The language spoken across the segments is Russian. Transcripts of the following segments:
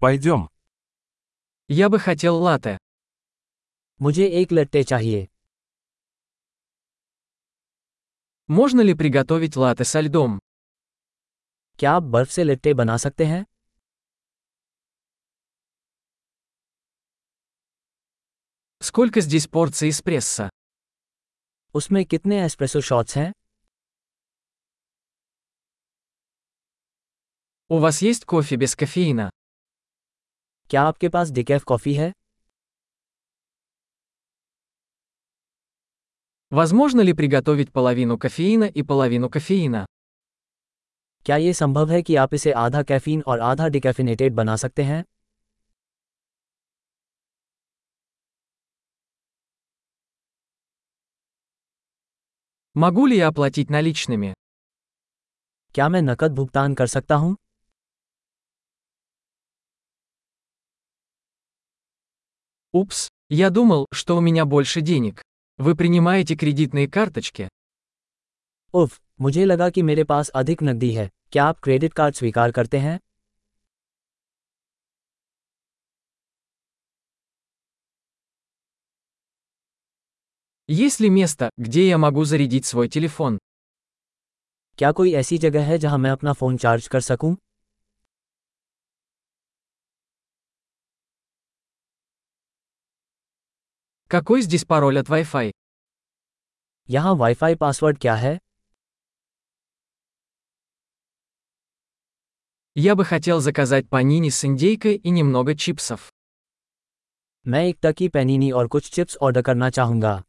Пойдем. Я бы хотел латте. मुझे एक लट्टे चाहिए Можно ли приготовить латте со льдом? क्या आप बर्फ से लट्टे बना सकते हैं Сколько здесь порций эспрессо? उसमें कितने एस्प्रेसो शॉट्स हैं У вас есть кофе без кофеина? क्या आपके पास डिकैफ कॉफ़ी है Возможно ли приготовить половину кофеина и половину кофеина? क्या ये संभव है कि आप इसे आधा कैफीन और आधा डिकैफिनेटेड बना सकते हैं Могу ли я оплатить наличными? क्या मैं नकद भुगतान कर सकता हूँ Упс, я думал, что у меня больше денег. Вы принимаете кредитные карточки? उफ मुझे लगा कि मेरे पास अधिक नकदी है क्या आप क्रेडिट कार्ड स्वीकार करते हैं Есть ли место, где я могу зарядить свой телефон? क्या कोई ऐसी जगह है जहां मैं अपना फ़ोन चार्ज कर सकूं Какой здесь пароль от Wi-Fi? यहाँ वाईफाई पासवर्ड क्या है Я бы хотел заказать панини с индейкой и немного чипсов. मैं एक टकी पैनीनी और कुछ चिप्स ऑर्डर करना चाहूँगा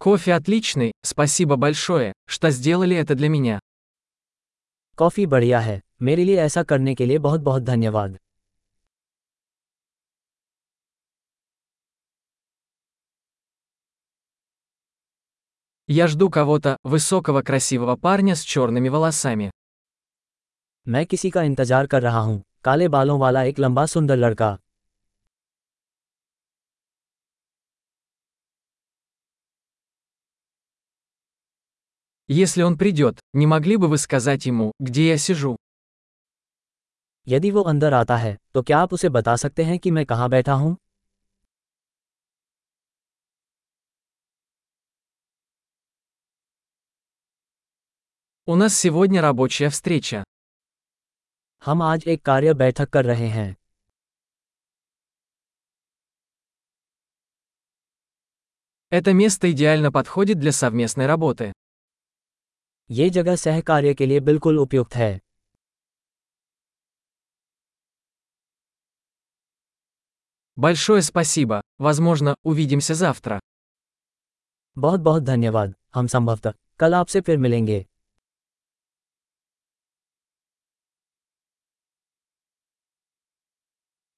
Кофе отличный, спасибо большое, что сделали это для меня. कॉफ़ी बढ़िया है मेरे लिए ऐसा करने के लिए बहुत बहुत धन्यवाद Я жду кого-то, высокого красивого парня с черными волосами. मैं किसी का इंतजार कर रहा हूँ काले बालों वाला एक लंबा सुंदर लड़का Если он придет, не могли бы вы сказать ему, где я сижу? यदि वो अंदर आता है तो क्या आप उसे बता सकते हैं कि मैं कहाँ बैठा हूँ У нас сегодня рабочая встреча. हम आज एक कार्य बैठक कर रहे हैं Это место идеально подходит для совместной работы. ये जगह सह कार्य के लिए बिल्कुल उपयुक्त है Большое спасибо. Возможно, увидимся завтра. बहुत बहुत धन्यवाद हम संभवतः कल आपसे फिर मिलेंगे